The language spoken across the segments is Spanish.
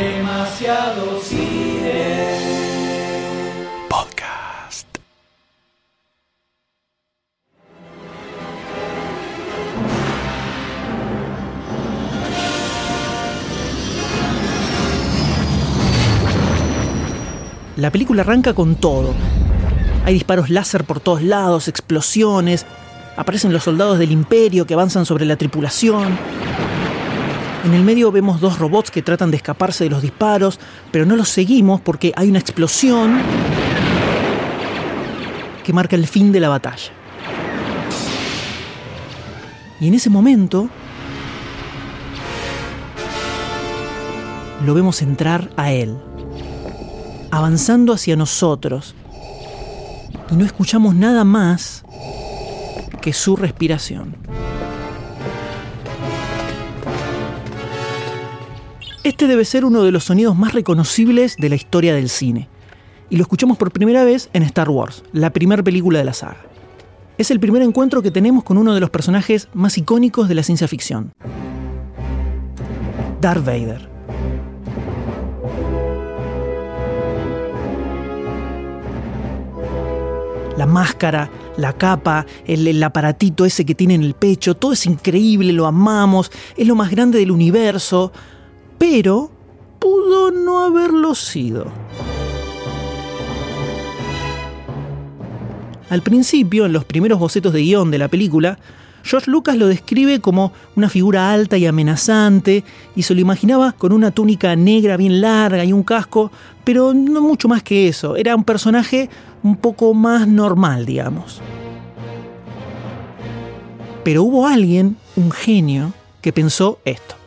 Demasiado cine. Podcast. La película arranca con todo. Hay disparos láser por todos lados, explosiones, aparecen los soldados del imperio que avanzan sobre la tripulación. En el medio vemos dos robots que tratan de escaparse de los disparos, pero no los seguimos porque hay una explosión que marca el fin de la batalla. Y en ese momento lo vemos entrar a él, avanzando hacia nosotros, y no escuchamos nada más que su respiración. Este debe ser uno de los sonidos más reconocibles de la historia del cine, y lo escuchamos por primera vez en Star Wars, la primera película de la saga. Es el primer encuentro que tenemos con uno de los personajes más icónicos de la ciencia ficción, Darth Vader. La máscara, la capa, el, aparatito ese que tiene en el pecho, todo es increíble, lo amamos, es lo más grande del universo, pero pudo no haberlo sido. Al principio, en los primeros bocetos de guion de la película, George Lucas lo describe como una figura alta y amenazante, y se lo imaginaba con una túnica negra bien larga y un casco, pero no mucho más que eso, era un personaje un poco más normal, digamos. Pero hubo alguien, un genio, que pensó esto.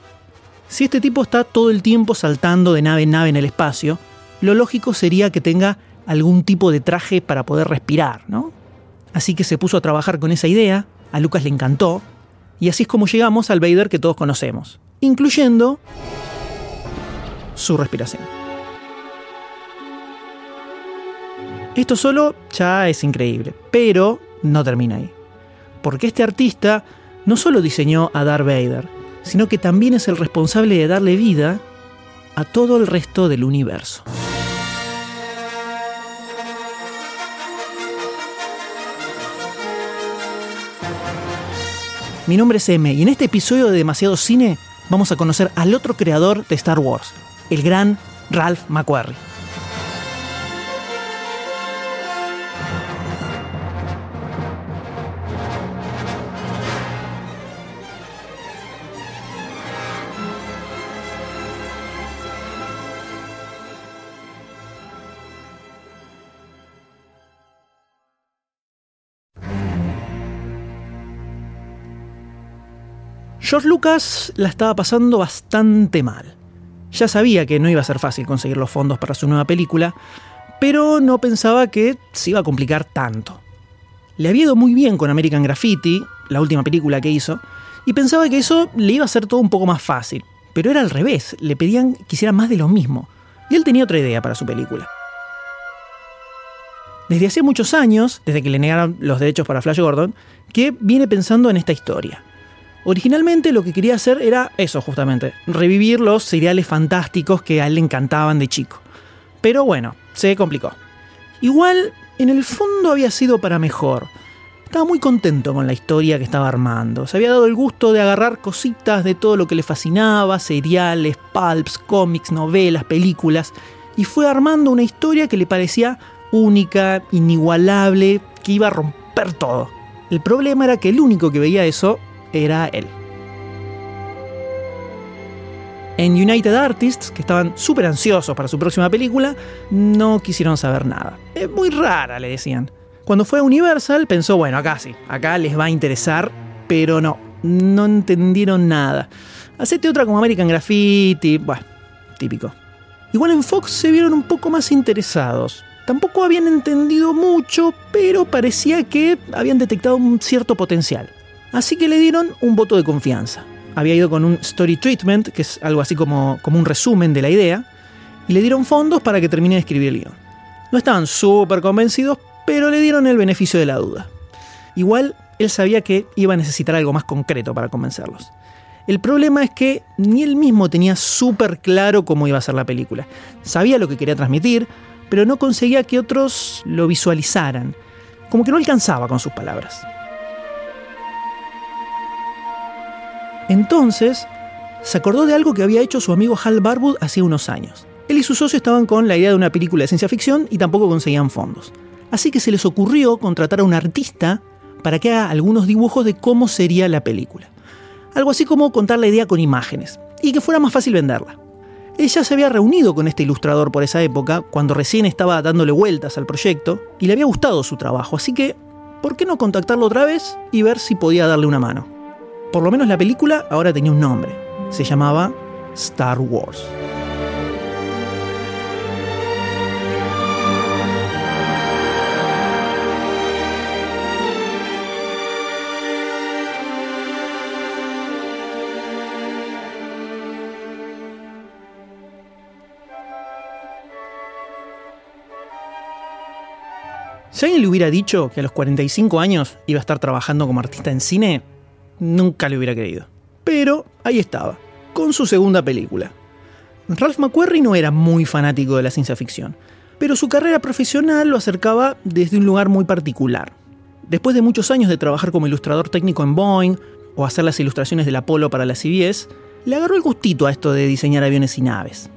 Si este tipo está todo el tiempo saltando de nave en nave en el espacio, lo lógico sería que tenga algún tipo de traje para poder respirar, ¿no? Así que se puso a trabajar con esa idea, a Lucas le encantó, y así es como llegamos al Vader que todos conocemos, incluyendo su respiración. Esto solo ya es increíble, pero no termina ahí. Porque este artista no solo diseñó a Darth Vader, sino que también es el responsable de darle vida a todo el resto del universo. Mi nombre es M y en este episodio de Demasiado Cine vamos a conocer al otro creador de Star Wars, el gran Ralph McQuarrie. George Lucas la estaba pasando bastante mal. Ya sabía que no iba a ser fácil conseguir los fondos para su nueva película, pero no pensaba que se iba a complicar tanto. Le había ido muy bien con American Graffiti, la última película que hizo, y pensaba que eso le iba a hacer todo un poco más fácil. Pero era al revés, le pedían que hiciera más de lo mismo. Y él tenía otra idea para su película. Desde hace muchos años, desde que le negaron los derechos para Flash Gordon, que viene pensando en esta historia. Originalmente lo que quería hacer era eso justamente, revivir los seriales fantásticos que a él le encantaban de chico. Pero bueno, se complicó. Igual, en el fondo había sido para mejor. Estaba muy contento con la historia que estaba armando. Se había dado el gusto de agarrar cositas de todo lo que le fascinaba, seriales, pulps, cómics, novelas, películas, y fue armando una historia que le parecía única, inigualable, que iba a romper todo. El problema era que el único que veía eso era él. En United Artists, que estaban súper ansiosos para su próxima película, no quisieron saber nada. Es muy rara, le decían. Cuando fue a Universal, pensó, bueno, acá sí, acá les va a interesar, pero no, no entendieron nada. Hacete otra como American Graffiti, bueno, típico. Igual en Fox se vieron un poco más interesados. Tampoco habían entendido mucho, pero parecía que habían detectado un cierto potencial. Así que le dieron un voto de confianza. Había ido con un story treatment, que es algo así como, como un resumen de la idea, y le dieron fondos para que termine de escribir el guion. No estaban súper convencidos, pero le dieron el beneficio de la duda. Igual, él sabía que iba a necesitar algo más concreto para convencerlos. El problema es que ni él mismo tenía súper claro cómo iba a ser la película. Sabía lo que quería transmitir, pero no conseguía que otros lo visualizaran. Como que no alcanzaba con sus palabras. Entonces, se acordó de algo que había hecho su amigo Hal Barwood hace unos años. Él y su socio estaban con la idea de una película de ciencia ficción y tampoco conseguían fondos. Así que se les ocurrió contratar a un artista para que haga algunos dibujos de cómo sería la película. Algo así como contar la idea con imágenes, y que fuera más fácil venderla. Ella se había reunido con este ilustrador por esa época, cuando recién estaba dándole vueltas al proyecto, y le había gustado su trabajo, así que, ¿por qué no contactarlo otra vez y ver si podía darle una mano? Por lo menos la película ahora tenía un nombre, se llamaba Star Wars. Si alguien le hubiera dicho que a los 45 años iba a estar trabajando como artista en cine, nunca le hubiera creído. Pero ahí estaba, con su segunda película. Ralph McQuarrie no era muy fanático de la ciencia ficción, pero su carrera profesional lo acercaba desde un lugar muy particular. Después de muchos años de trabajar como ilustrador técnico en Boeing o hacer las ilustraciones del Apolo para la CBS, le agarró el gustito a esto de diseñar aviones y naves.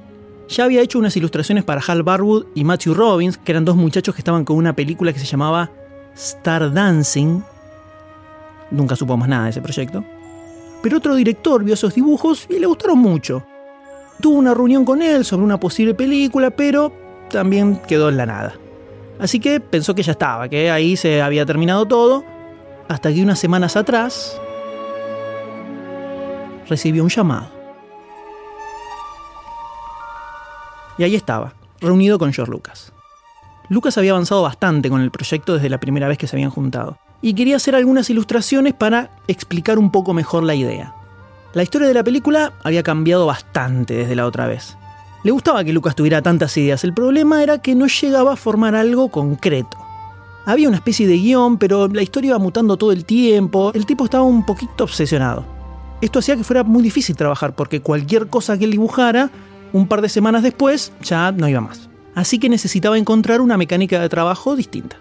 Ya había hecho unas ilustraciones para Hal Barwood y Matthew Robbins, que eran dos muchachos que estaban con una película que se llamaba Star Dancing. Nunca supo más nada de ese proyecto. Pero otro director vio esos dibujos y le gustaron mucho. Tuvo una reunión con él sobre una posible película, pero también quedó en la nada. Así que pensó que ya estaba, que ahí se había terminado todo, hasta que unas semanas atrás recibió un llamado. Y ahí estaba, reunido con George Lucas. Lucas había avanzado bastante con el proyecto desde la primera vez que se habían juntado, y quería hacer algunas ilustraciones para explicar un poco mejor la idea. La historia de la película había cambiado bastante desde la otra vez. Le gustaba que Lucas tuviera tantas ideas, el problema era que no llegaba a formar algo concreto. Había una especie de guion, pero la historia iba mutando todo el tiempo, el tipo estaba un poquito obsesionado. Esto hacía que fuera muy difícil trabajar porque cualquier cosa que él dibujara un par de semanas después ya no iba más. Así que necesitaba encontrar una mecánica de trabajo distinta.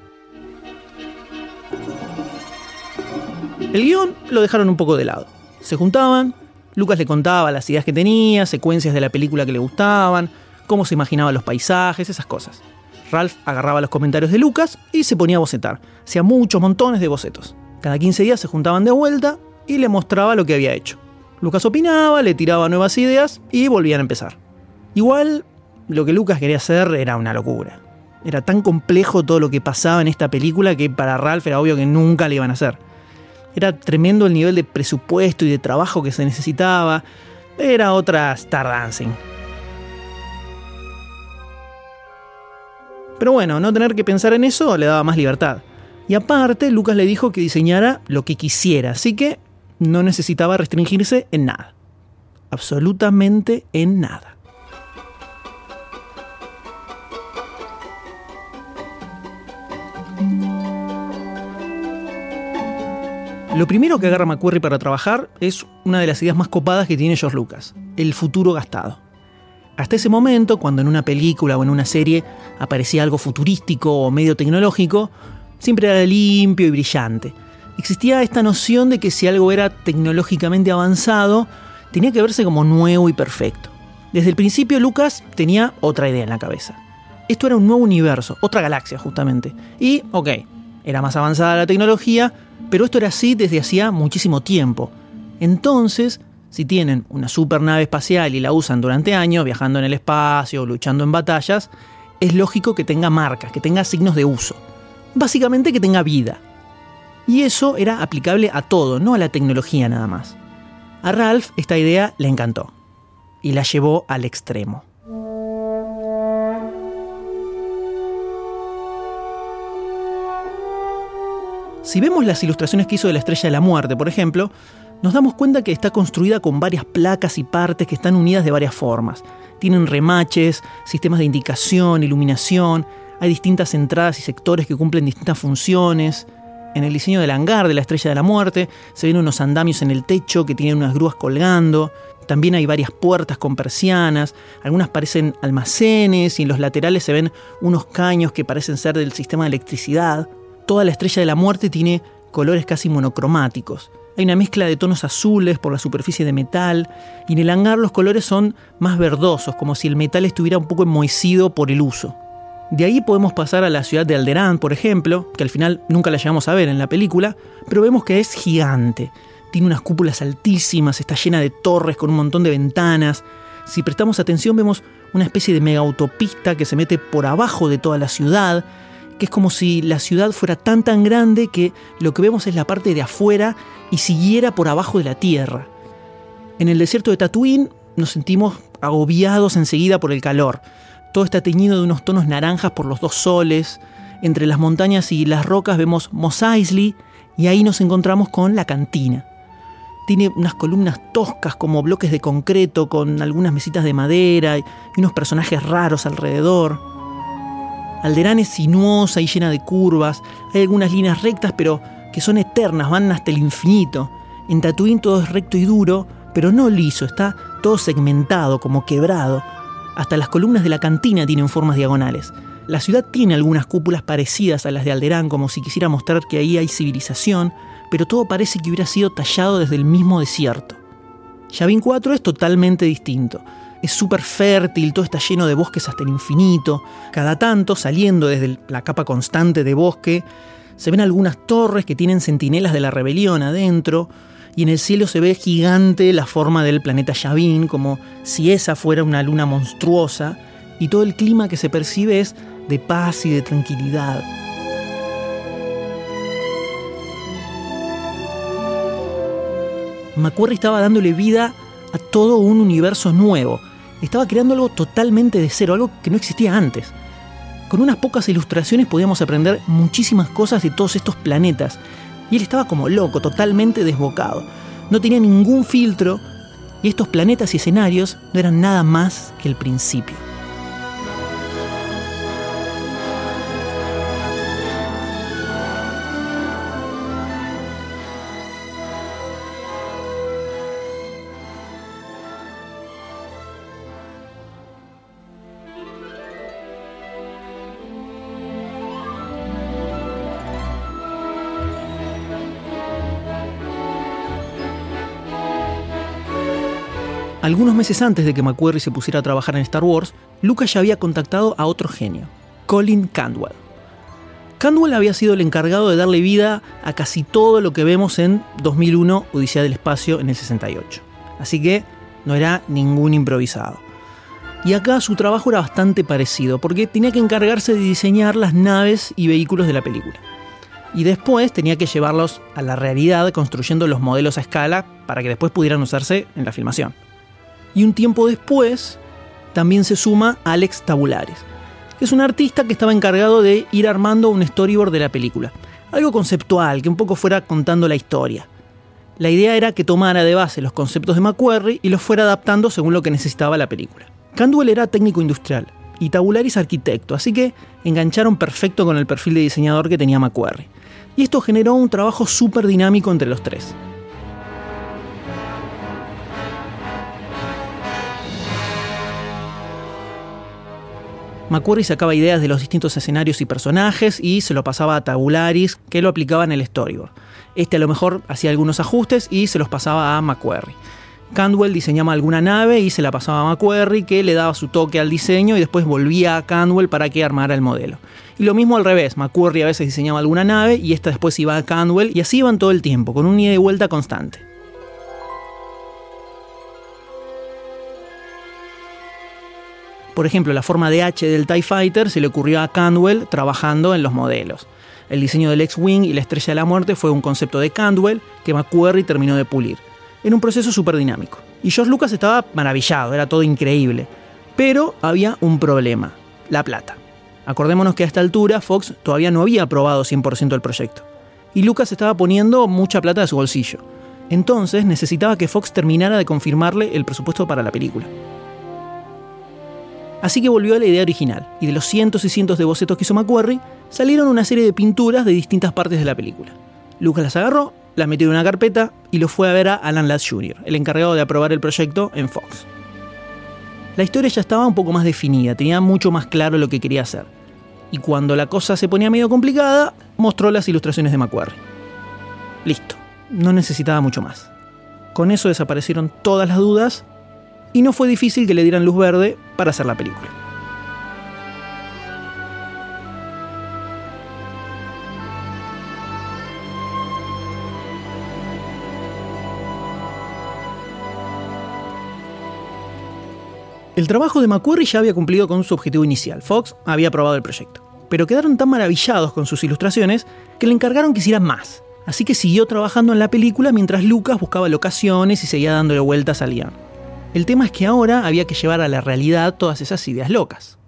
El guion lo dejaron un poco de lado. Se juntaban, Lucas le contaba las ideas que tenía, secuencias de la película que le gustaban, cómo se imaginaba los paisajes, esas cosas. Ralph agarraba los comentarios de Lucas y se ponía a bocetar. Hacía muchos montones de bocetos. Cada 15 días se juntaban de vuelta y le mostraba lo que había hecho. Lucas opinaba, le tiraba nuevas ideas y volvían a empezar. Igual, lo que Lucas quería hacer era una locura. Era tan complejo todo lo que pasaba en esta película que para Ralph era obvio que nunca le iban a hacer. Era tremendo el nivel de presupuesto y de trabajo que se necesitaba. Era otra Star Dancing. Pero bueno, no tener que pensar en eso le daba más libertad. Y aparte, Lucas le dijo que diseñara lo que quisiera, así que no necesitaba restringirse en nada. Absolutamente en nada. Lo primero que agarra McQuarrie para trabajar es una de las ideas más copadas que tiene George Lucas, el futuro gastado. Hasta ese momento, cuando en una película o en una serie aparecía algo futurístico o medio tecnológico, siempre era limpio y brillante. Existía esta noción de que si algo era tecnológicamente avanzado, tenía que verse como nuevo y perfecto. Desde el principio Lucas tenía otra idea en la cabeza. Esto era un nuevo universo, otra galaxia justamente. Y, ok, era más avanzada la tecnología, pero esto era así desde hacía muchísimo tiempo. Entonces, si tienen una supernave espacial y la usan durante años, viajando en el espacio luchando en batallas, es lógico que tenga marcas, que tenga signos de uso. Básicamente que tenga vida. Y eso era aplicable a todo, no a la tecnología nada más. A Ralph esta idea le encantó y la llevó al extremo. Si vemos las ilustraciones que hizo de la Estrella de la Muerte, por ejemplo, nos damos cuenta que está construida con varias placas y partes que están unidas de varias formas. Tienen remaches, sistemas de indicación, iluminación, hay distintas entradas y sectores que cumplen distintas funciones. en el diseño del hangar de la Estrella de la Muerte, se ven unos andamios en el techo que tienen unas grúas colgando, también hay varias puertas con persianas, algunas parecen almacenes y en los laterales se ven unos caños que parecen ser del sistema de electricidad. Toda la Estrella de la Muerte tiene colores casi monocromáticos. Hay una mezcla de tonos azules por la superficie de metal y en el hangar los colores son más verdosos, como si el metal estuviera un poco enmohecido por el uso. De ahí podemos pasar a la ciudad de Alderaan, por ejemplo, que al final nunca la llegamos a ver en la película, pero vemos que es gigante. Tiene unas cúpulas altísimas, está llena de torres con un montón de ventanas. Si prestamos atención vemos una especie de mega autopista que se mete por abajo de toda la ciudad, que es como si la ciudad fuera tan tan grande que lo que vemos es la parte de afuera y siguiera por abajo de la tierra. En el desierto de Tatooine nos sentimos agobiados enseguida por el calor. Todo está teñido de unos tonos naranjas por los dos soles. Entre las montañas y las rocas vemos Mos Eisley y ahí nos encontramos con la cantina. Tiene unas columnas toscas como bloques de concreto con algunas mesitas de madera y unos personajes raros alrededor. Alderán es sinuosa y llena de curvas. Hay algunas líneas rectas pero que son eternas, van hasta el infinito. En Tatooine todo es recto y duro, pero no liso, está todo segmentado, como quebrado. Hasta las columnas de la cantina tienen formas diagonales. La ciudad tiene algunas cúpulas parecidas a las de Alderán, como si quisiera mostrar que ahí hay civilización, pero todo parece que hubiera sido tallado desde el mismo desierto. Yavin 4 es totalmente distinto. Es súper fértil, todo está lleno de bosques hasta el infinito. Cada tanto, saliendo desde la capa constante de bosque, se ven algunas torres que tienen centinelas de la rebelión adentro, y en el cielo se ve gigante la forma del planeta Yavin, como si esa fuera una luna monstruosa, y todo el clima que se percibe es de paz y de tranquilidad. Macquarie estaba dándole vida a todo un universo nuevo. Estaba creando algo totalmente de cero, algo que no existía antes. Con unas pocas ilustraciones podíamos aprender muchísimas cosas de todos estos planetas, y él estaba como loco, totalmente desbocado. No tenía ningún filtro y estos planetas y escenarios no eran nada más que el principio. Algunos meses antes de que McQuarrie se pusiera a trabajar en Star Wars, Lucas ya había contactado a otro genio, Colin Candwell. Candwell había sido el encargado de darle vida a casi todo lo que vemos en 2001 Odisea del Espacio en el 68. Así que no era ningún improvisado. Y acá su trabajo era bastante parecido, porque tenía que encargarse de diseñar las naves y vehículos de la película. Y después tenía que llevarlos a la realidad construyendo los modelos a escala para que después pudieran usarse en la filmación. Y un tiempo después también se suma Alex Tabulares, que es un artista que estaba encargado de ir armando un storyboard de la película. Algo conceptual, que un poco fuera contando la historia. La idea era que tomara de base los conceptos de McQuarrie y los fuera adaptando según lo que necesitaba la película. Candwell era técnico industrial y Tabularis arquitecto, así que engancharon perfecto con el perfil de diseñador que tenía McQuarrie. Y esto generó un trabajo súper dinámico entre los tres. McQuarrie sacaba ideas de los distintos escenarios y personajes y se lo pasaba a Tabularis, que lo aplicaba en el storyboard. Este a lo mejor hacía algunos ajustes y se los pasaba a McQuarrie. Candwell diseñaba alguna nave y se la pasaba a McQuarrie, que le daba su toque al diseño y después volvía a Candwell para que armara el modelo. Y lo mismo al revés, McQuarrie a veces diseñaba alguna nave y esta después iba a Candwell y así iban todo el tiempo, con un ida y vuelta constante. Por ejemplo, la forma de H del TIE Fighter se le ocurrió a Candwell trabajando en los modelos. El diseño del X-Wing y la Estrella de la Muerte fue un concepto de Candwell que McQuarrie terminó de pulir. En un proceso súper dinámico. Y George Lucas estaba maravillado, era todo increíble. Pero había un problema, la plata. Acordémonos que a esta altura Fox todavía no había aprobado 100% el proyecto. Y Lucas estaba poniendo mucha plata de su bolsillo. Entonces necesitaba que Fox terminara de confirmarle el presupuesto para la película. Así que volvió a la idea original, y de los cientos y cientos de bocetos que hizo McQuarrie, salieron una serie de pinturas de distintas partes de la película. Lucas las agarró, las metió en una carpeta y lo fue a ver a Alan Ladd Jr., el encargado de aprobar el proyecto en Fox. La historia ya estaba un poco más definida, tenía mucho más claro lo que quería hacer. Y cuando la cosa se ponía medio complicada, mostró las ilustraciones de McQuarrie. Listo, no necesitaba mucho más. Con eso desaparecieron todas las dudas y no fue difícil que le dieran luz verde para hacer la película. El trabajo de McQuarrie ya había cumplido con su objetivo inicial. Fox había aprobado el proyecto. Pero quedaron tan maravillados con sus ilustraciones que le encargaron que hiciera más. Así que siguió trabajando en la película mientras Lucas buscaba locaciones y seguía dándole vueltas al guion. El tema es que ahora había que llevar a la realidad todas esas ideas locas.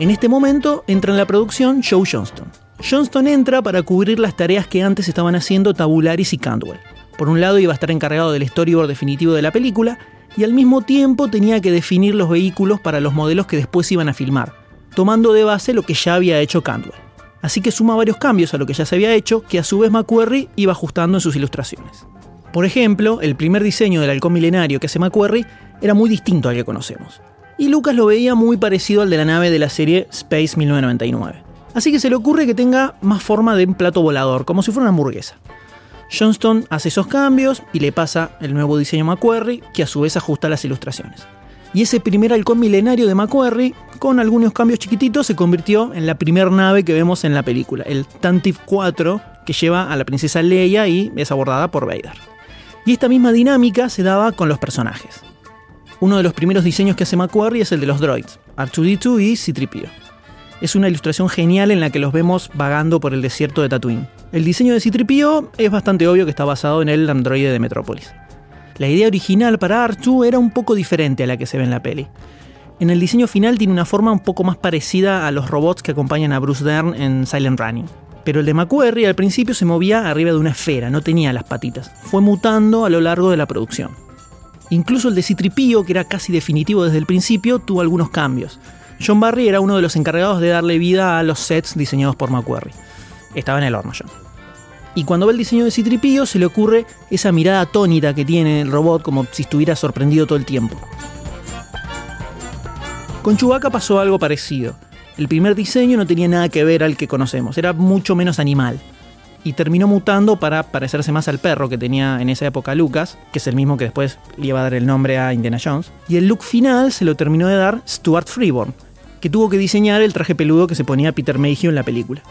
En este momento entra en la producción Joe Johnston, Johnston entra para cubrir las tareas que antes estaban haciendo Tabularis y Cantwell. Por un lado iba a estar encargado del storyboard definitivo de la película y al mismo tiempo tenía que definir los vehículos para los modelos que después iban a filmar, tomando de base lo que ya había hecho Cantwell. Así que suma varios cambios a lo que ya se había hecho que a su vez McQuarrie iba ajustando en sus ilustraciones. Por ejemplo, el primer diseño del halcón milenario que hace McQuarrie era muy distinto al que conocemos. Y Lucas lo veía muy parecido al de la nave de la serie Space 1999. Así que se le ocurre que tenga más forma de un plato volador, como si fuera una hamburguesa. Johnston hace esos cambios y le pasa el nuevo diseño a McQuarrie, que a su vez ajusta las ilustraciones. Y ese primer halcón milenario de McQuarrie, con algunos cambios chiquititos, se convirtió en la primera nave que vemos en la película, el Tantive 4, que lleva a la princesa Leia y es abordada por Vader. Y esta misma dinámica se daba con los personajes. Uno de los primeros diseños que hace McQuarrie es el de los droids, R2D2 y C-3PO es una ilustración genial en la que los vemos vagando por el desierto de Tatooine. El diseño de Citripio es bastante obvio que está basado en el androide de Metrópolis. La idea original para Archu era un poco diferente a la que se ve en la peli. En el diseño final tiene una forma un poco más parecida a los robots que acompañan a Bruce Dern en Silent Running. Pero el de McQuarrie al principio se movía arriba de una esfera, no tenía las patitas. Fue mutando a lo largo de la producción. Incluso el de Citripio, que era casi definitivo desde el principio, tuvo algunos cambios. John Barry era uno de los encargados de darle vida a los sets diseñados por McQuarrie. Estaba en el horno John. Y cuando ve el diseño de Citripio se le ocurre esa mirada atónita que tiene el robot como si estuviera sorprendido todo el tiempo. Con Chewbacca pasó algo parecido. El primer diseño no tenía nada que ver al que conocemos, era mucho menos animal. Y terminó mutando para parecerse más al perro que tenía en esa época Lucas, que es el mismo que después le iba a dar el nombre a Indiana Jones. Y el look final se lo terminó de dar Stuart Freeborn, que tuvo que diseñar el traje peludo que se ponía Peter Mayhew en la película.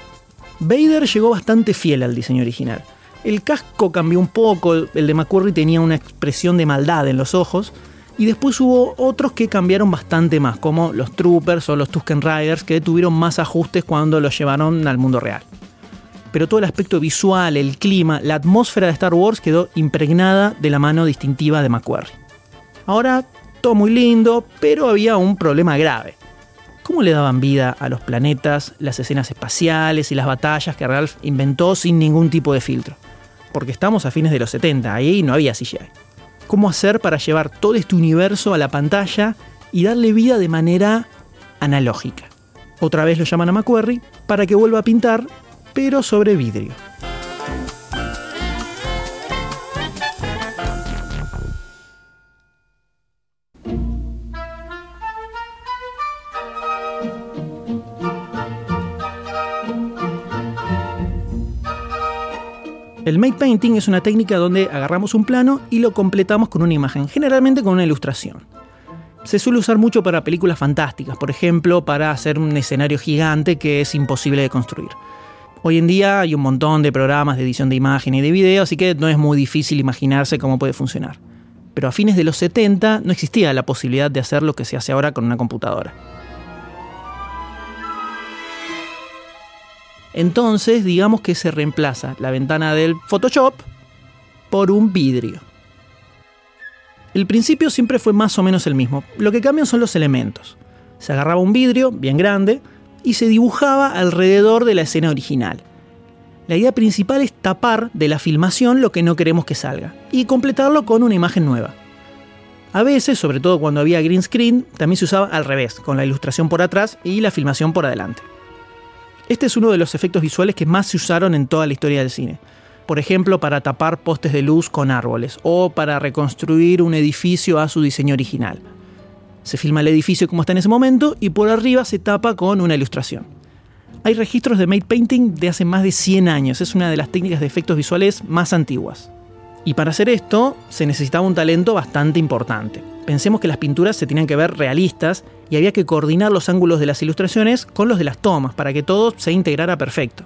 Vader llegó bastante fiel al diseño original. El casco cambió un poco, el de McQuarrie tenía una expresión de maldad en los ojos, y después hubo otros que cambiaron bastante más, como los Troopers o los Tusken Riders, que tuvieron más ajustes cuando los llevaron al mundo real. Pero todo el aspecto visual, el clima, la atmósfera de Star Wars quedó impregnada de la mano distintiva de McQuarrie. Ahora, todo muy lindo, pero había un problema grave cómo le daban vida a los planetas, las escenas espaciales y las batallas que Ralph inventó sin ningún tipo de filtro. Porque estamos a fines de los 70, ahí no había CGI. ¿Cómo hacer para llevar todo este universo a la pantalla y darle vida de manera analógica? Otra vez lo llaman a McQuarrie para que vuelva a pintar, pero sobre vidrio. El made painting es una técnica donde agarramos un plano y lo completamos con una imagen, generalmente con una ilustración. Se suele usar mucho para películas fantásticas, por ejemplo, para hacer un escenario gigante que es imposible de construir. Hoy en día hay un montón de programas de edición de imagen y de video, así que no es muy difícil imaginarse cómo puede funcionar. Pero a fines de los 70 no existía la posibilidad de hacer lo que se hace ahora con una computadora. Entonces, digamos que se reemplaza la ventana del Photoshop por un vidrio. El principio siempre fue más o menos el mismo. Lo que cambian son los elementos. Se agarraba un vidrio bien grande y se dibujaba alrededor de la escena original. La idea principal es tapar de la filmación lo que no queremos que salga y completarlo con una imagen nueva. A veces, sobre todo cuando había green screen, también se usaba al revés, con la ilustración por atrás y la filmación por adelante. Este es uno de los efectos visuales que más se usaron en toda la historia del cine. Por ejemplo, para tapar postes de luz con árboles o para reconstruir un edificio a su diseño original. Se filma el edificio como está en ese momento y por arriba se tapa con una ilustración. Hay registros de made painting de hace más de 100 años, es una de las técnicas de efectos visuales más antiguas. Y para hacer esto se necesitaba un talento bastante importante. Pensemos que las pinturas se tenían que ver realistas y había que coordinar los ángulos de las ilustraciones con los de las tomas para que todo se integrara perfecto.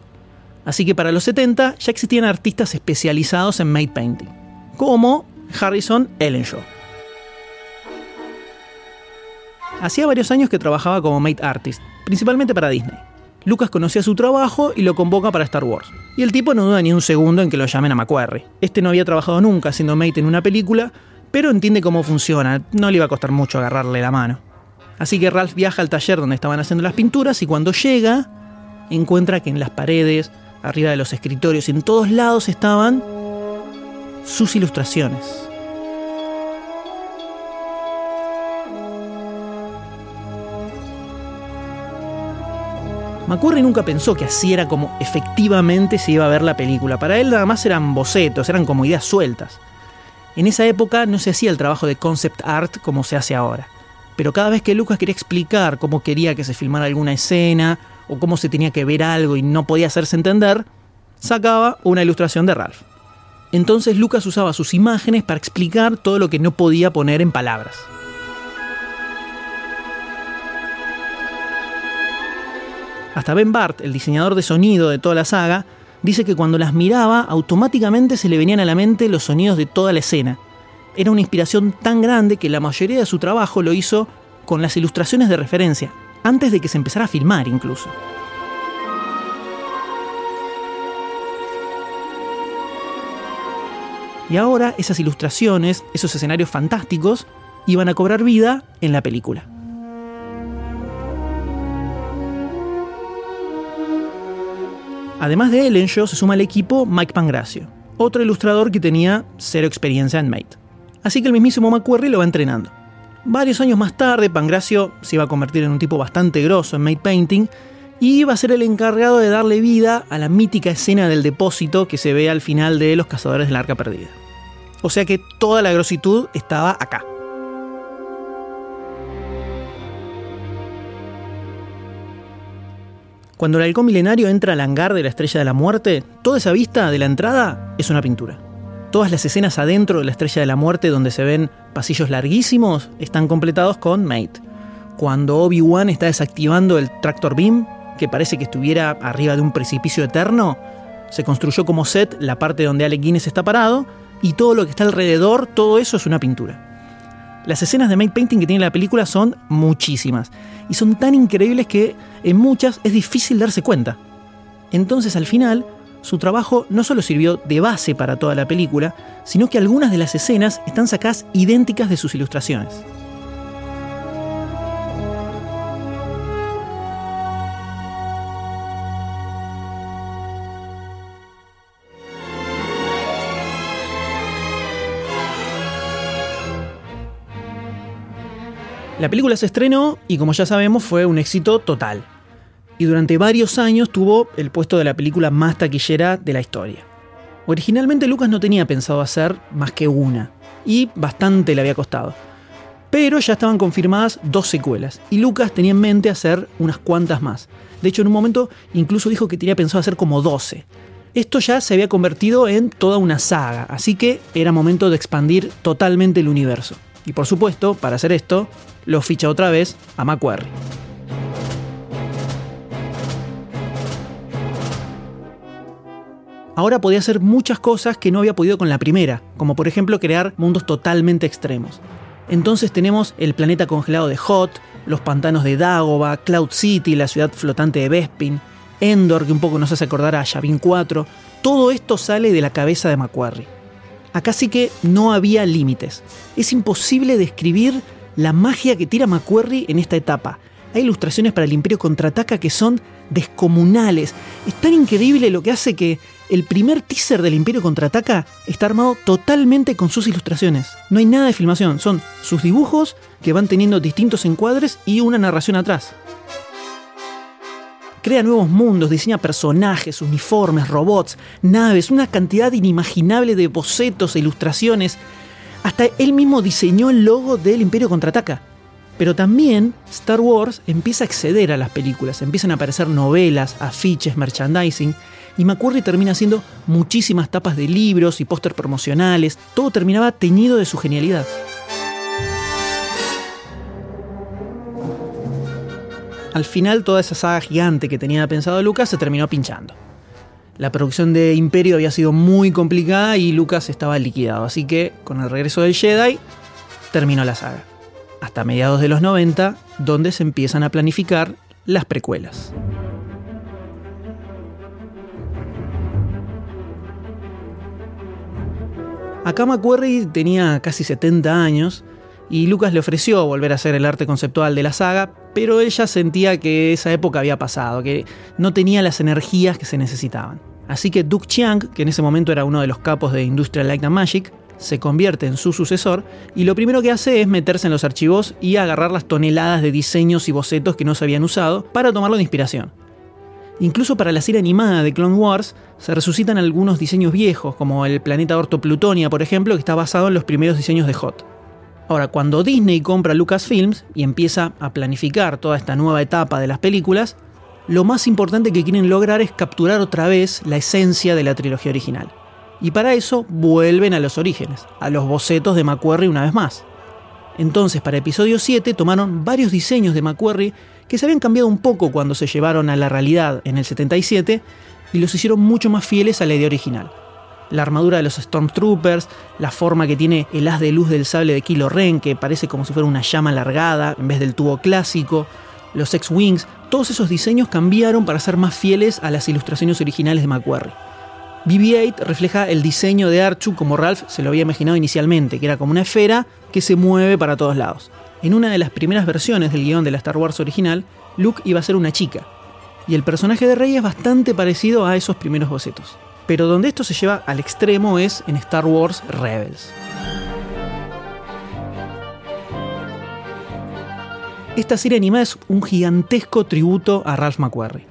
Así que para los 70 ya existían artistas especializados en made painting, como Harrison Ellenshaw. Hacía varios años que trabajaba como made artist, principalmente para Disney. Lucas conocía su trabajo y lo convoca para Star Wars. Y el tipo no duda ni un segundo en que lo llamen a Macquarie. Este no había trabajado nunca haciendo mate en una película, pero entiende cómo funciona, no le iba a costar mucho agarrarle la mano. Así que Ralph viaja al taller donde estaban haciendo las pinturas y cuando llega, encuentra que en las paredes, arriba de los escritorios, en todos lados estaban sus ilustraciones. McCurry nunca pensó que así era como efectivamente se iba a ver la película. Para él nada más eran bocetos, eran como ideas sueltas. En esa época no se hacía el trabajo de concept art como se hace ahora. Pero cada vez que Lucas quería explicar cómo quería que se filmara alguna escena o cómo se tenía que ver algo y no podía hacerse entender, sacaba una ilustración de Ralph. Entonces Lucas usaba sus imágenes para explicar todo lo que no podía poner en palabras. Hasta Ben Bart, el diseñador de sonido de toda la saga, dice que cuando las miraba automáticamente se le venían a la mente los sonidos de toda la escena. Era una inspiración tan grande que la mayoría de su trabajo lo hizo con las ilustraciones de referencia, antes de que se empezara a filmar incluso. Y ahora esas ilustraciones, esos escenarios fantásticos, iban a cobrar vida en la película. Además de Ellenshaw, se suma al equipo Mike Pangracio, otro ilustrador que tenía cero experiencia en Mate. Así que el mismísimo McQuarrie lo va entrenando. Varios años más tarde, Pangracio se iba a convertir en un tipo bastante grosso en Mate Painting y iba a ser el encargado de darle vida a la mítica escena del depósito que se ve al final de Los Cazadores del Arca Perdida. O sea que toda la grositud estaba acá. Cuando el halcón milenario entra al hangar de la Estrella de la Muerte, toda esa vista de la entrada es una pintura. Todas las escenas adentro de la Estrella de la Muerte donde se ven pasillos larguísimos están completados con Mate. Cuando Obi-Wan está desactivando el Tractor Beam, que parece que estuviera arriba de un precipicio eterno, se construyó como set la parte donde Alec Guinness está parado y todo lo que está alrededor, todo eso es una pintura. Las escenas de made painting que tiene la película son muchísimas y son tan increíbles que en muchas es difícil darse cuenta. Entonces al final, su trabajo no solo sirvió de base para toda la película, sino que algunas de las escenas están sacadas idénticas de sus ilustraciones. La película se estrenó y como ya sabemos fue un éxito total. Y durante varios años tuvo el puesto de la película más taquillera de la historia. Originalmente Lucas no tenía pensado hacer más que una, y bastante le había costado. Pero ya estaban confirmadas dos secuelas, y Lucas tenía en mente hacer unas cuantas más. De hecho, en un momento incluso dijo que tenía pensado hacer como 12. Esto ya se había convertido en toda una saga, así que era momento de expandir totalmente el universo. Y por supuesto, para hacer esto, lo ficha otra vez a Macquarie. Ahora podía hacer muchas cosas que no había podido con la primera, como por ejemplo crear mundos totalmente extremos. Entonces tenemos el planeta congelado de Hot, los pantanos de Dagobah, Cloud City, la ciudad flotante de Bespin, Endor, que un poco nos hace acordar a Yavin 4. Todo esto sale de la cabeza de Macquarie. Acá sí que no había límites. Es imposible describir la magia que tira McQuarrie en esta etapa. Hay ilustraciones para el Imperio Contraataca que son descomunales. Es tan increíble lo que hace que el primer teaser del Imperio Contraataca está armado totalmente con sus ilustraciones. No hay nada de filmación, son sus dibujos que van teniendo distintos encuadres y una narración atrás. Crea nuevos mundos, diseña personajes, uniformes, robots, naves, una cantidad inimaginable de bocetos e ilustraciones. Hasta él mismo diseñó el logo del Imperio Contraataca. Pero también Star Wars empieza a acceder a las películas, empiezan a aparecer novelas, afiches, merchandising, y McQuarrie termina haciendo muchísimas tapas de libros y póster promocionales, todo terminaba teñido de su genialidad. Al final toda esa saga gigante que tenía pensado Lucas se terminó pinchando. La producción de Imperio había sido muy complicada y Lucas estaba liquidado, así que con el regreso del Jedi terminó la saga. Hasta mediados de los 90, donde se empiezan a planificar las precuelas. Acá McQuarrie tenía casi 70 años y Lucas le ofreció volver a hacer el arte conceptual de la saga, pero ella sentía que esa época había pasado, que no tenía las energías que se necesitaban. Así que Duke Chiang, que en ese momento era uno de los capos de Industrial Light and Magic, se convierte en su sucesor y lo primero que hace es meterse en los archivos y agarrar las toneladas de diseños y bocetos que no se habían usado para tomarlo de inspiración. Incluso para la serie animada de Clone Wars se resucitan algunos diseños viejos, como el planeta Orto Plutonia, por ejemplo, que está basado en los primeros diseños de Hot. Ahora, cuando Disney compra Lucasfilms y empieza a planificar toda esta nueva etapa de las películas, lo más importante que quieren lograr es capturar otra vez la esencia de la trilogía original. Y para eso vuelven a los orígenes, a los bocetos de McQuarrie una vez más. Entonces, para episodio 7 tomaron varios diseños de McQuarrie que se habían cambiado un poco cuando se llevaron a la realidad en el 77 y los hicieron mucho más fieles a la idea original. La armadura de los Stormtroopers, la forma que tiene el haz de luz del sable de Kylo Ren, que parece como si fuera una llama alargada en vez del tubo clásico, los X-Wings, todos esos diseños cambiaron para ser más fieles a las ilustraciones originales de McQuarrie. BB-8 refleja el diseño de Archu como Ralph se lo había imaginado inicialmente, que era como una esfera que se mueve para todos lados. En una de las primeras versiones del guion de la Star Wars original, Luke iba a ser una chica, y el personaje de Rey es bastante parecido a esos primeros bocetos. Pero donde esto se lleva al extremo es en Star Wars Rebels. Esta serie animada es un gigantesco tributo a Ralph McQuarrie.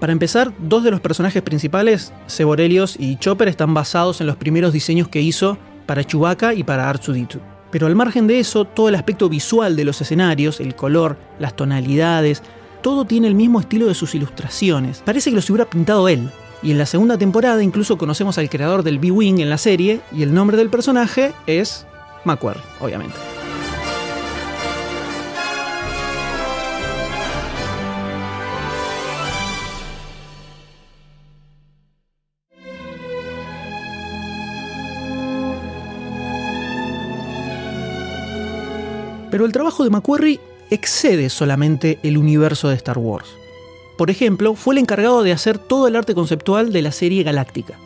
Para empezar, dos de los personajes principales, Seborelios y Chopper, están basados en los primeros diseños que hizo para Chewbacca y para R2D2. Pero al margen de eso, todo el aspecto visual de los escenarios, el color, las tonalidades, todo tiene el mismo estilo de sus ilustraciones. Parece que los hubiera pintado él. Y en la segunda temporada incluso conocemos al creador del B-Wing en la serie y el nombre del personaje es McQuarrie, obviamente. Pero el trabajo de McQuarrie excede solamente el universo de Star Wars. Por ejemplo, fue el encargado de hacer todo el arte conceptual de la serie Galáctica.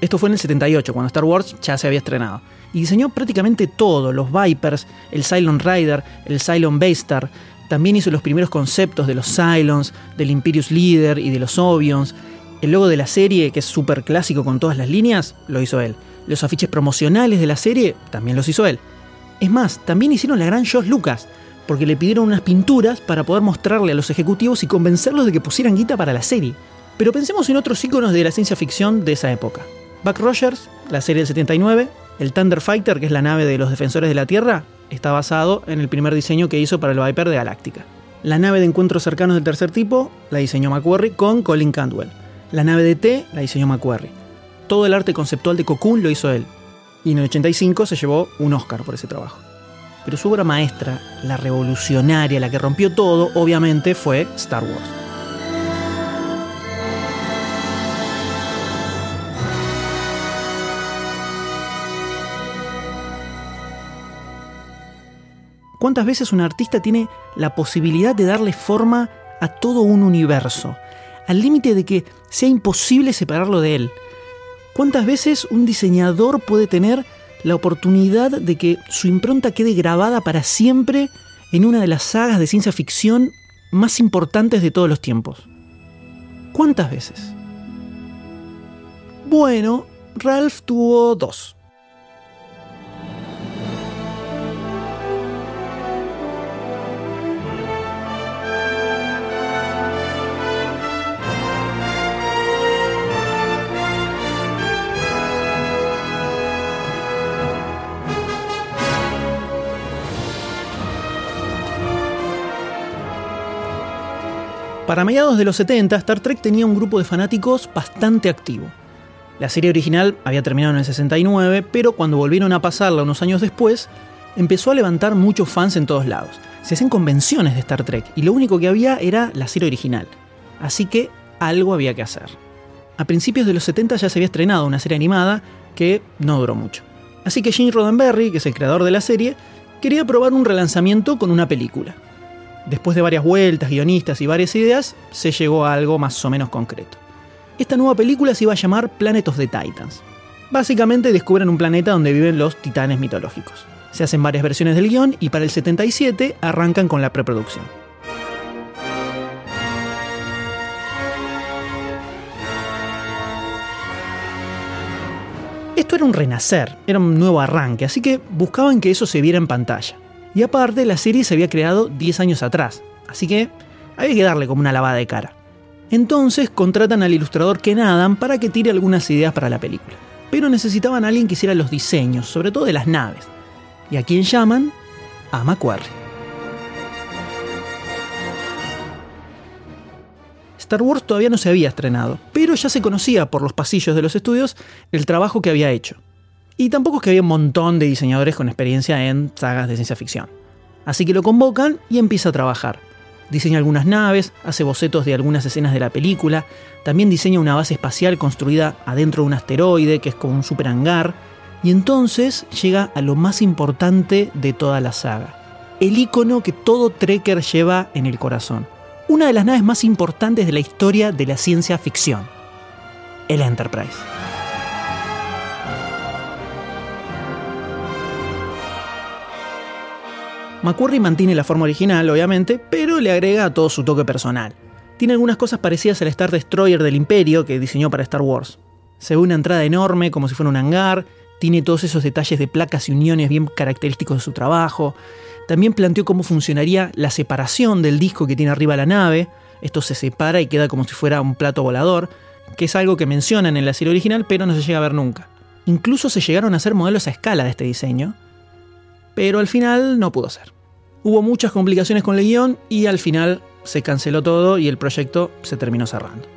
Esto fue en el 78, cuando Star Wars ya se había estrenado. Y diseñó prácticamente todo, los Vipers, el Cylon Rider, el Cylon Baystar. También hizo los primeros conceptos de los Cylons, del Imperius Leader y de los Obions. El logo de la serie, que es súper clásico con todas las líneas, lo hizo él. Los afiches promocionales de la serie, también los hizo él. Es más, también hicieron la gran George Lucas, porque le pidieron unas pinturas para poder mostrarle a los ejecutivos y convencerlos de que pusieran guita para la serie. Pero pensemos en otros íconos de la ciencia ficción de esa época. Buck Rogers, la serie del 79, el Thunder Fighter, que es la nave de los defensores de la Tierra, está basado en el primer diseño que hizo para el Viper de Galáctica. La nave de encuentros cercanos del tercer tipo la diseñó McQuarrie con Colin Cantwell. La nave de T la diseñó McQuarrie. Todo el arte conceptual de Cocoon lo hizo él y en el 85 se llevó un Oscar por ese trabajo. Pero su obra maestra, la revolucionaria, la que rompió todo, obviamente fue Star Wars. ¿Cuántas veces un artista tiene la posibilidad de darle forma a todo un universo? Al límite de que sea imposible separarlo de él. ¿Cuántas veces un diseñador puede tener la oportunidad de que su impronta quede grabada para siempre en una de las sagas de ciencia ficción más importantes de todos los tiempos? ¿Cuántas veces? Bueno, Ralph tuvo dos. Para mediados de los 70, Star Trek tenía un grupo de fanáticos bastante activo. La serie original había terminado en el 69, pero cuando volvieron a pasarla unos años después, empezó a levantar muchos fans en todos lados. Se hacían convenciones de Star Trek y lo único que había era la serie original. Así que algo había que hacer. A principios de los 70 ya se había estrenado una serie animada que no duró mucho. Así que Gene Roddenberry, que es el creador de la serie, quería probar un relanzamiento con una película. Después de varias vueltas, guionistas y varias ideas, se llegó a algo más o menos concreto. Esta nueva película se iba a llamar Planet of the Titans. Básicamente descubren un planeta donde viven los titanes mitológicos. Se hacen varias versiones del guion y para el 77 arrancan con la preproducción. Esto era un renacer, era un nuevo arranque, así que buscaban que eso se viera en pantalla. Y aparte, la serie se había creado 10 años atrás, así que había que darle como una lavada de cara. Entonces contratan al ilustrador Ken Adam para que tire algunas ideas para la película. Pero necesitaban a alguien que hiciera los diseños, sobre todo de las naves. ¿Y a quién llaman? A Macquarie. Star Wars todavía no se había estrenado, pero ya se conocía por los pasillos de los estudios el trabajo que había hecho. Y tampoco es que había un montón de diseñadores con experiencia en sagas de ciencia ficción. Así que lo convocan y empieza a trabajar. Diseña algunas naves, hace bocetos de algunas escenas de la película, también diseña una base espacial construida adentro de un asteroide, que es como un super hangar, y entonces llega a lo más importante de toda la saga, el icono que todo trekker lleva en el corazón, una de las naves más importantes de la historia de la ciencia ficción, el Enterprise. McQuarrie mantiene la forma original, obviamente, pero le agrega todo su toque personal. Tiene algunas cosas parecidas al Star Destroyer del Imperio que diseñó para Star Wars. Se ve una entrada enorme, como si fuera un hangar, tiene todos esos detalles de placas y uniones bien característicos de su trabajo. También planteó cómo funcionaría la separación del disco que tiene arriba la nave. Esto se separa y queda como si fuera un plato volador, que es algo que mencionan en la serie original, pero no se llega a ver nunca. Incluso se llegaron a hacer modelos a escala de este diseño, pero al final no pudo ser. Hubo muchas complicaciones con el guion y al final se canceló todo y el proyecto se terminó cerrando.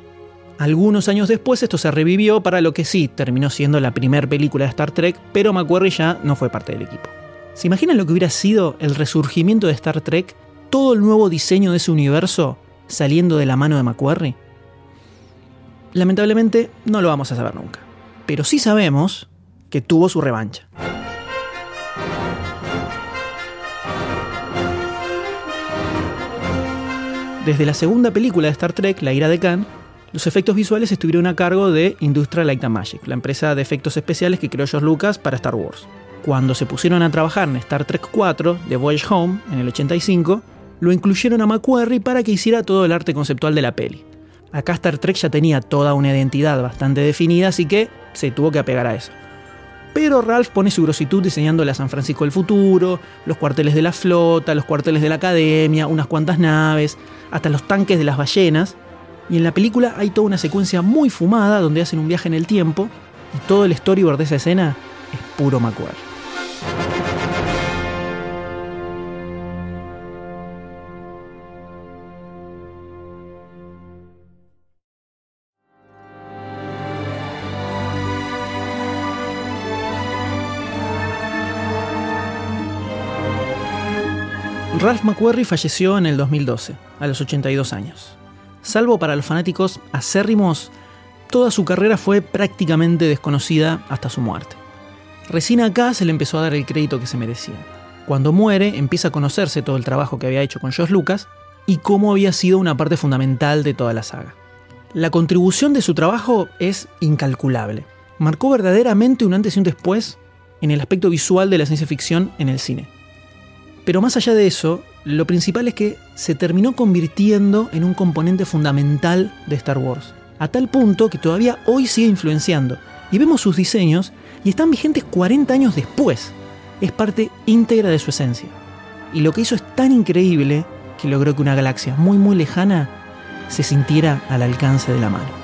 Algunos años después esto se revivió para lo que sí terminó siendo la primera película de Star Trek, pero McQuarrie ya no fue parte del equipo. ¿Se imaginan lo que hubiera sido el resurgimiento de Star Trek? Todo el nuevo diseño de ese universo saliendo de la mano de McQuarrie. Lamentablemente no lo vamos a saber nunca. Pero sí sabemos que tuvo su revancha. Desde la segunda película de Star Trek, La ira de Khan, los efectos visuales estuvieron a cargo de Industrial Light and Magic, la empresa de efectos especiales que creó George Lucas para Star Wars. Cuando se pusieron a trabajar en Star Trek 4 de Voyage Home en el 85, lo incluyeron a McQuarrie para que hiciera todo el arte conceptual de la peli. Acá Star Trek ya tenía toda una identidad bastante definida, así que se tuvo que apegar a eso. Pero Ralph pone su grositud diseñando la San Francisco del futuro, los cuarteles de la flota, los cuarteles de la academia, unas cuantas naves, hasta los tanques de las ballenas. Y en la película hay toda una secuencia muy fumada donde hacen un viaje en el tiempo y todo el storyboard de esa escena es puro McQuarrie. Ralph McQuarrie falleció en el 2012, a los 82 años. Salvo para los fanáticos acérrimos, toda su carrera fue prácticamente desconocida hasta su muerte. Recién acá se le empezó a dar el crédito que se merecía. Cuando muere, empieza a conocerse todo el trabajo que había hecho con George Lucas y cómo había sido una parte fundamental de toda la saga. La contribución de su trabajo es incalculable. Marcó verdaderamente un antes y un después en el aspecto visual de la ciencia ficción en el cine. Pero más allá de eso, lo principal es que se terminó convirtiendo en un componente fundamental de Star Wars. a tal punto que todavía hoy sigue influenciando. Y vemos sus diseños y están vigentes 40 años después. Es parte íntegra de su esencia. Y lo que hizo es tan increíble que logró que una galaxia muy muy lejana se sintiera al alcance de la mano.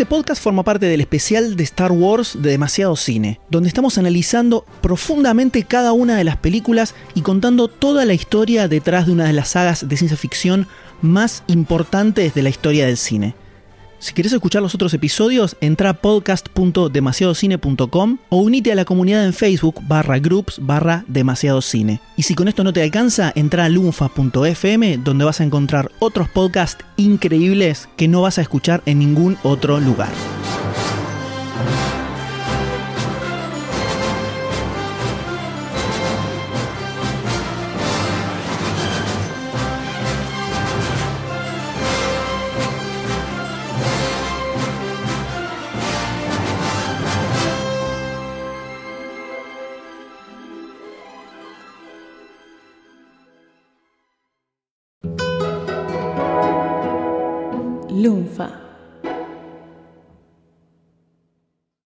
Este podcast forma parte del especial de Star Wars de Demasiado Cine, donde estamos analizando profundamente cada una de las películas y contando toda la historia detrás de una de las sagas de ciencia ficción más importantes de la historia del cine. Si quieres escuchar los otros episodios, entra a podcast.demasiadocine.com o unite a la comunidad en Facebook barra groups barra demasiado cine. Y si con esto no te alcanza, entra a lunfa.fm donde vas a encontrar otros podcasts increíbles que no vas a escuchar en ningún otro lugar.